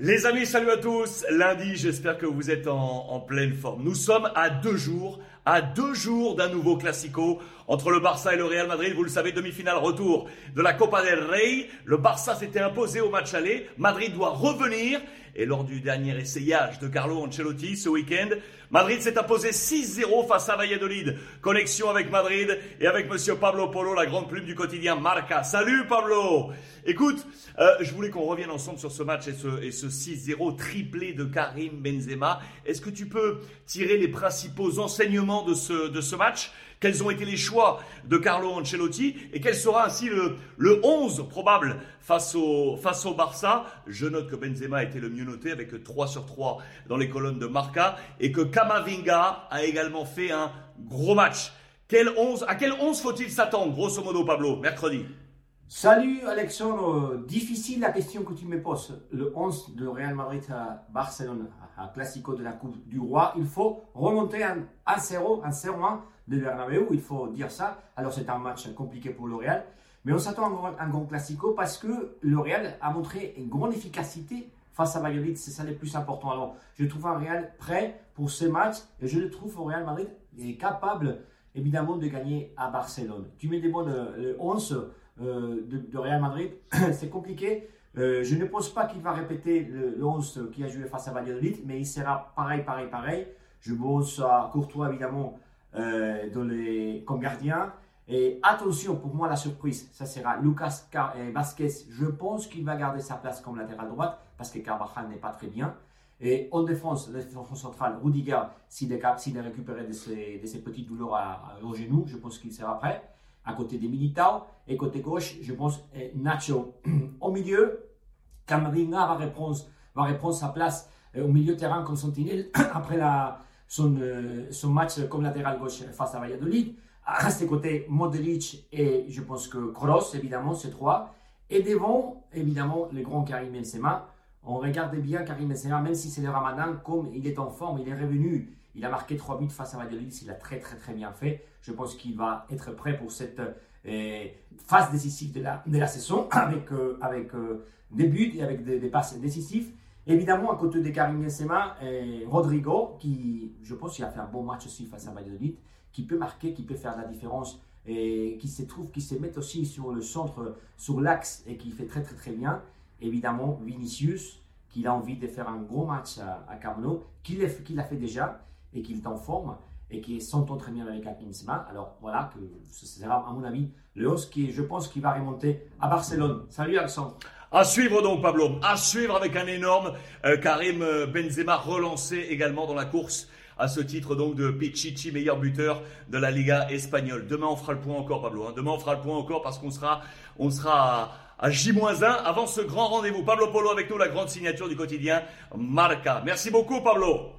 Les amis, salut à tous. Lundi, j'espère que vous êtes en, pleine forme. Nous sommes à deux jours, à deux jours d'un nouveau classico entre le Barça et le Real Madrid. Vous le savez, demi-finale retour de la Copa del Rey. Le Barça s'était imposé au match aller. Madrid doit revenir. Et lors du dernier essayage de Carlo Ancelotti ce week-end, Madrid s'est imposé 6-0 face à Valladolid. Connexion avec Madrid et avec Monsieur Pablo Polo, la grande plume du quotidien Marca. Salut Pablo Écoute, euh, je voulais qu'on revienne ensemble sur ce match et ce, et ce 6-0 triplé de Karim Benzema. Est-ce que tu peux tirer les principaux enseignements de ce, de ce match quels ont été les choix de Carlo Ancelotti et quel sera ainsi le, le 11 probable face au, face au Barça. Je note que Benzema a été le mieux noté avec 3 sur 3 dans les colonnes de Marca et que Kamavinga a également fait un gros match. Quel 11, à quel 11 faut-il s'attendre, grosso modo, Pablo, mercredi? Salut Alexandre, difficile la question que tu me poses. Le 11 de Real Madrid à Barcelone, à Classico de la Coupe du Roi, il faut remonter à 0 1 0-1 de Bernabeu, il faut dire ça. Alors c'est un match compliqué pour le Real, mais on s'attend à un grand Classico parce que le Real a montré une grande efficacité face à Valladolid, c'est ça le plus important. Alors je trouve un Real prêt pour ce match et je le trouve au Real Madrid est capable évidemment de gagner à Barcelone. Tu mets des bons le 11 euh, de, Real Madrid, c'est compliqué. Euh, je ne pense pas qu'il va répéter le, 11 qui a joué face à Valladolid, mais il sera pareil, pareil, pareil. Je pense à Courtois, évidemment, euh, comme gardien. Et attention, pour moi, la surprise, ça sera Lucas Vasquez. Je pense qu'il va garder sa place comme latéral droite parce que Carvajal n'est pas très bien. Et en défense, la défense centrale, Rudiger, s'il est, est, récupéré de ses, de ses petites douleurs à, à, au genou, je pense qu'il sera prêt à côté des Militao. Et côté gauche, je pense Nacho. Au milieu, Camavinga va reprendre, va reprendre sa place euh, au milieu terrain comme sentinelle après la, son, euh, son match comme latéral gauche face à Valladolid. À ses côtés, Modric et je pense que Kroos, évidemment, ces trois. Et devant, évidemment, le grand Karim Benzema. On regarde bien Karim Benzema, même si c'est le ramadan, comme il est en forme, il est revenu il a marqué 3 buts face à Valladolid, il a très très très bien fait. Je pense qu'il va être prêt pour cette euh, phase décisive de la, de la saison avec, euh, avec euh, des buts et avec des, passes décisives. Évidemment, à côté de Karim Benzema, Rodrigo, qui je pense qu'il a fait un bon match aussi face à Valladolid, qui peut marquer, qui peut faire la différence et qui se trouve, qui se met aussi sur le centre, sur l'axe et qui fait très très très bien. Évidemment, Vinicius, qui a envie de faire un gros match à, à Camino, qu'il a fait déjà et qu'il est en forme et qui s'entend très bien avec Benzema. Alors voilà, que ce sera à mon avis le hausse qui, je pense, qui va remonter à Barcelone. Salut Alexandre. À suivre donc Pablo, à suivre avec un énorme euh, Karim euh, Benzema relancé également dans la course à ce titre donc de Pichichi, meilleur buteur de la Liga espagnole. Demain on fera le point encore Pablo, hein. demain on fera le point encore parce qu'on sera, on sera à J-1 avant ce grand rendez-vous. Pablo Polo avec nous, la grande signature du quotidien Marca. Merci beaucoup Pablo.